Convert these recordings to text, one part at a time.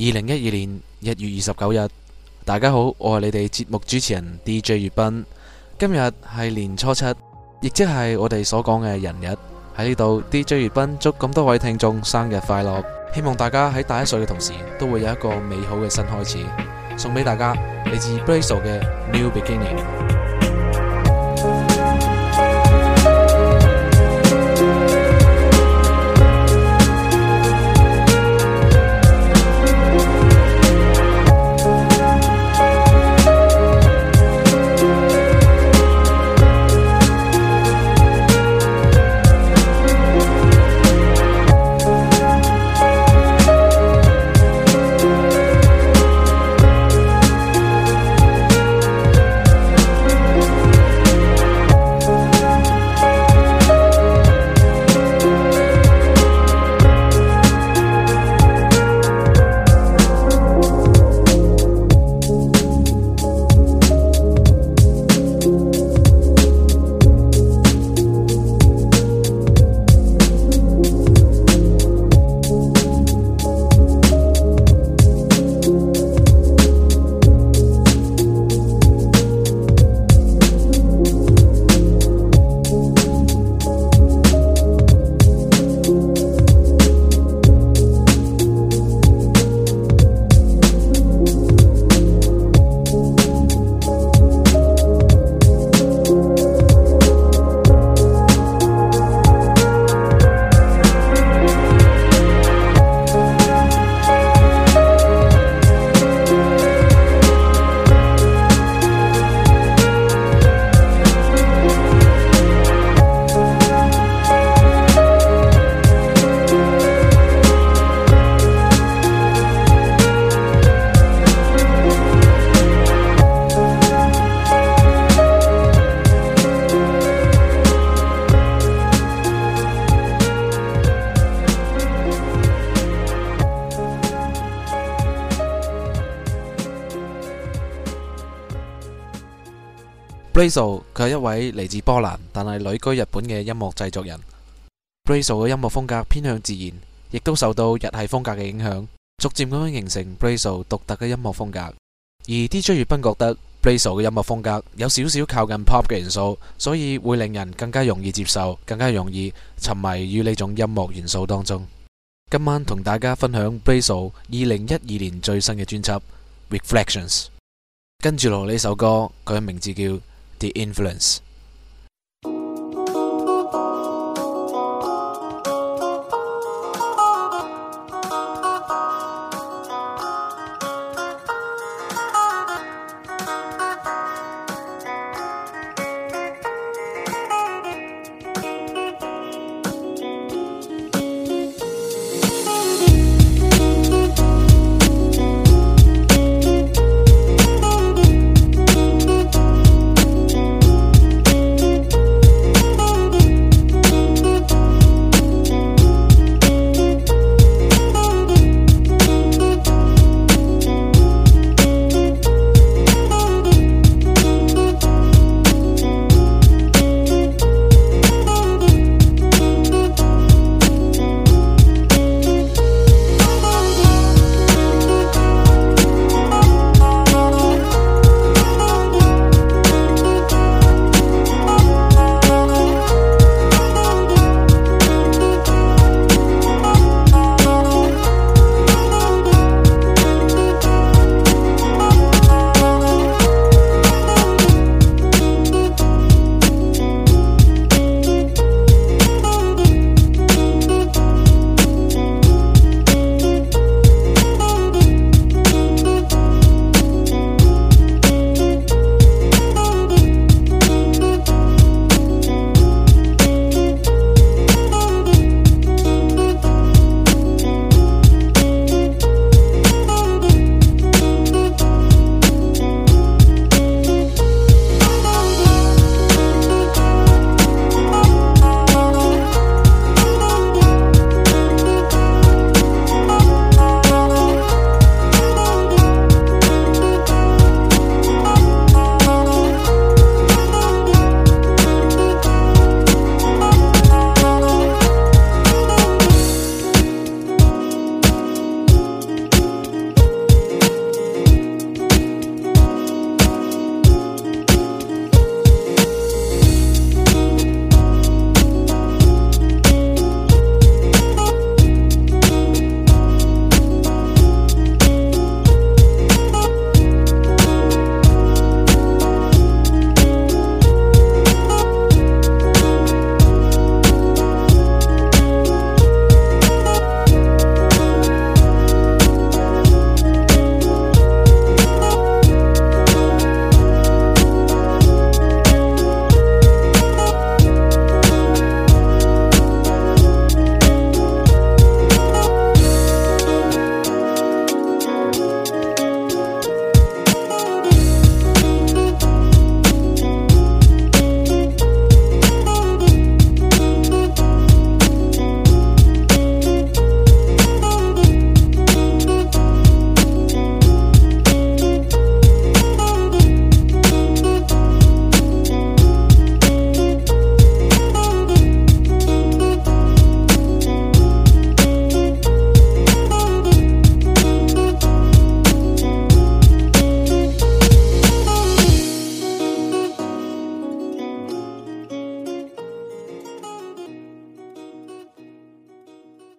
二零一二年一月二十九日，大家好，我係你哋節目主持人 DJ 月斌。今日係年初七，亦即係我哋所講嘅人日。喺呢度，DJ 月斌祝咁多位聽眾生日快樂，希望大家喺大一歲嘅同時，都會有一個美好嘅新開始。送俾大家嚟自 Brazo 嘅 New Beginning。Brazo 佢係一位嚟自波蘭，但係旅居日本嘅音樂製作人。Brazo 嘅音樂風格偏向自然，亦都受到日系風格嘅影響，逐漸咁樣形成 Brazo 獨特嘅音樂風格。而 DJ 月斌覺得 Brazo 嘅音樂風格有少少靠近 pop 嘅元素，所以會令人更加容易接受，更加容易沉迷於呢種音樂元素當中。今晚同大家分享 Brazo 二零一二年最新嘅專輯 Reflections。跟住落呢首歌，佢嘅名字叫。The Influence。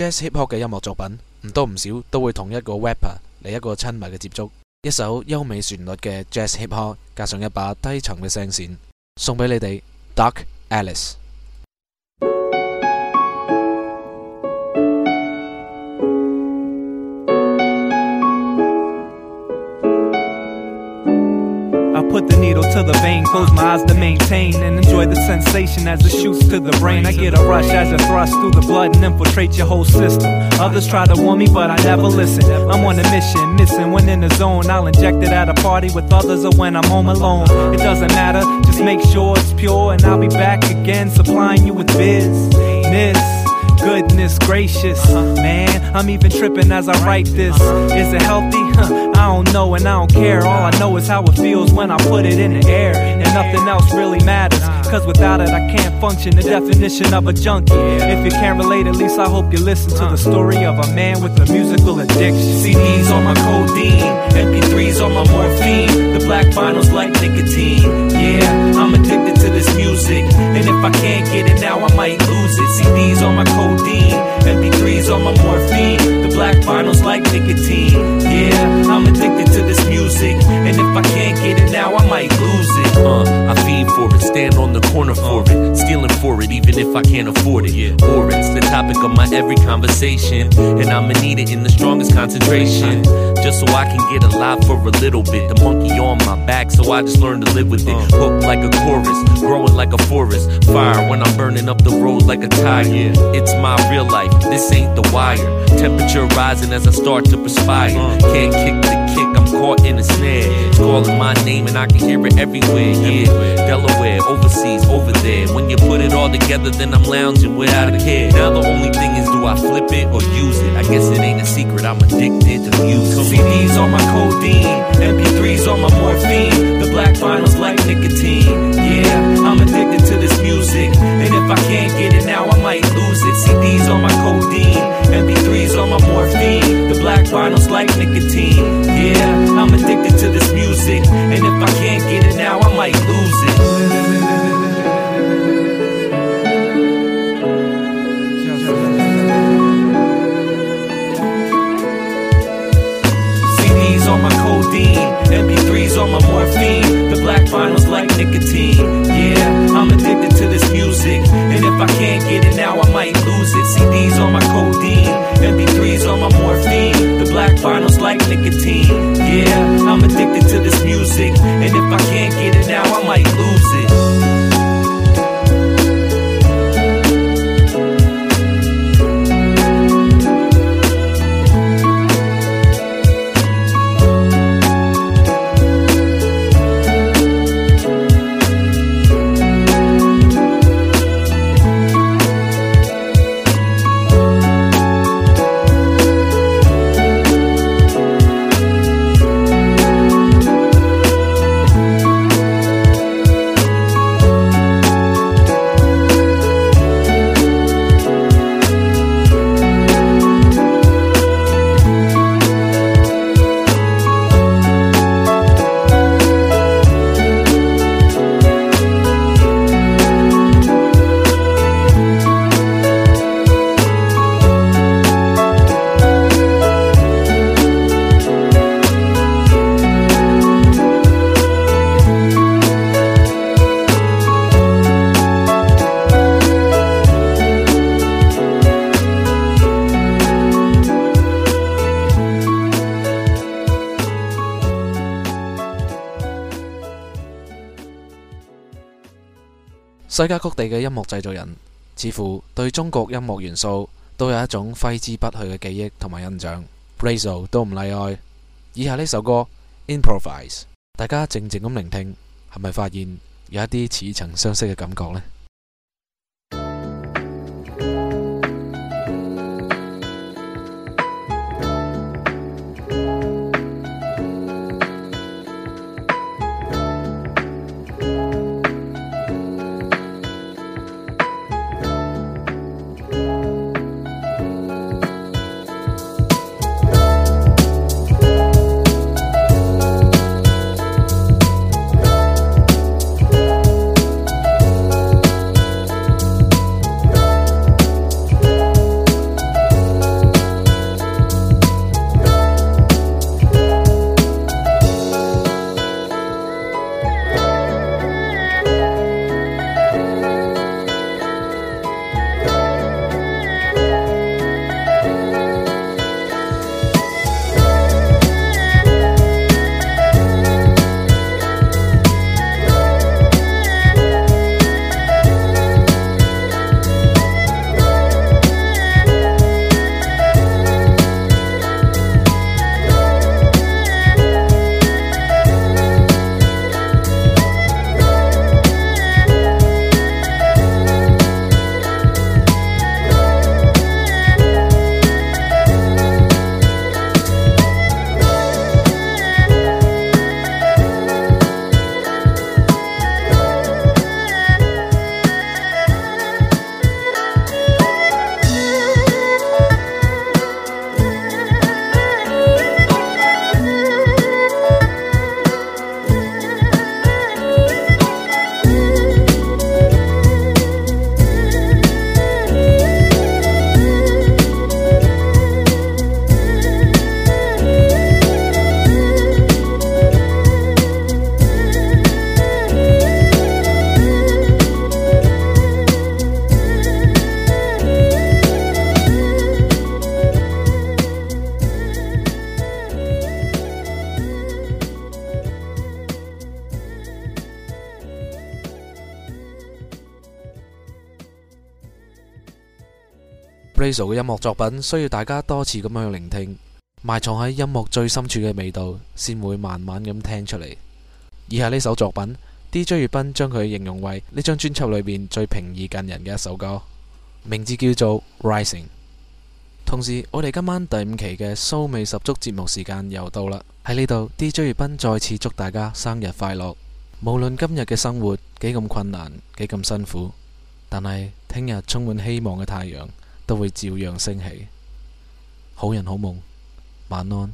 Jazz Hip Hop 嘅音樂作品，唔多唔少都會同一個 rapper 嚟一個親密嘅接觸。一首優美旋律嘅 Jazz Hip Hop，加上一把低沉嘅聲線，送俾你哋 Dark Alice。To the vein, close my eyes to maintain and enjoy the sensation as it shoots to the brain. I get a rush as it thrusts through the blood and infiltrates your whole system. Others try to warn me, but I never listen. I'm on a mission, missing when in the zone. I'll inject it at a party with others or when I'm home alone. It doesn't matter, just make sure it's pure, and I'll be back again, supplying you with business. Goodness gracious, man, I'm even tripping as I write this. Is it healthy? I don't know and I don't care. All I know is how it feels when I put it in the air. And nothing else really matters. Cause without it, I can't function. The definition of a junkie. If you can't relate, at least I hope you listen to the story of a man with a musical addiction. CDs on my codeine, MP3s on my morphine. The black vinyls like nicotine. Yeah, I'm addicted to this music. And if I can't get it now, I might lose it. CDs on my codeine, MP3s on my morphine. The black vinyls like nicotine. Yeah, I'm addicted to this music. And if I can't get it now, I might lose it. Uh, I fiend for it, stand on the corner for it, stealing for it, even if I can't afford of my every conversation, and I'ma need it in the strongest concentration, just so I can get alive for a little bit. The monkey on my back, so I just learn to live with it. Uh. Hooked like a chorus, growing like a forest, fire when I'm burning up the road like a tire. It's my real life, this ain't the wire. Temperature rising as I start to perspire. Uh. Can't kick the kick, I'm caught calling my name and I can hear it everywhere. Yeah, Delaware, overseas, over there. When you put it all together, then I'm lounging without a care. Now the only thing is, do I flip it or use it? I guess it ain't a secret, I'm addicted to music. CDs on my codeine, MP3s on my morphine. The black vinyls like nicotine. Yeah, I'm addicted to this music. And if I can't get it now, I might lose it. CDs on my codeine, MP3s on my morphine. Black vinyls like nicotine. Yeah, I'm addicted to this music. And if I can't get it now, I might lose it. 世界各地嘅音樂製作人，似乎對中國音樂元素都有一種揮之不去嘅記憶同埋印象。Brazo 都唔例外。以下呢首歌《Improvise》，大家靜靜咁聆聽，係咪發現有一啲似曾相識嘅感覺呢？ Brazo 嘅音樂作品需要大家多次咁樣去聆聽，埋藏喺音樂最深處嘅味道，先會慢慢咁聽出嚟。以下呢首作品，DJ 月斌將佢形容為呢張專輯裏邊最平易近人嘅一首歌，名字叫做 Rising。同時，我哋今晚第五期嘅騷味十足節目時間又到啦。喺呢度，DJ 月斌再次祝大家生日快樂。無論今日嘅生活幾咁困難，幾咁辛苦，但係聽日充滿希望嘅太陽都会照样升起。好人好梦，晚安。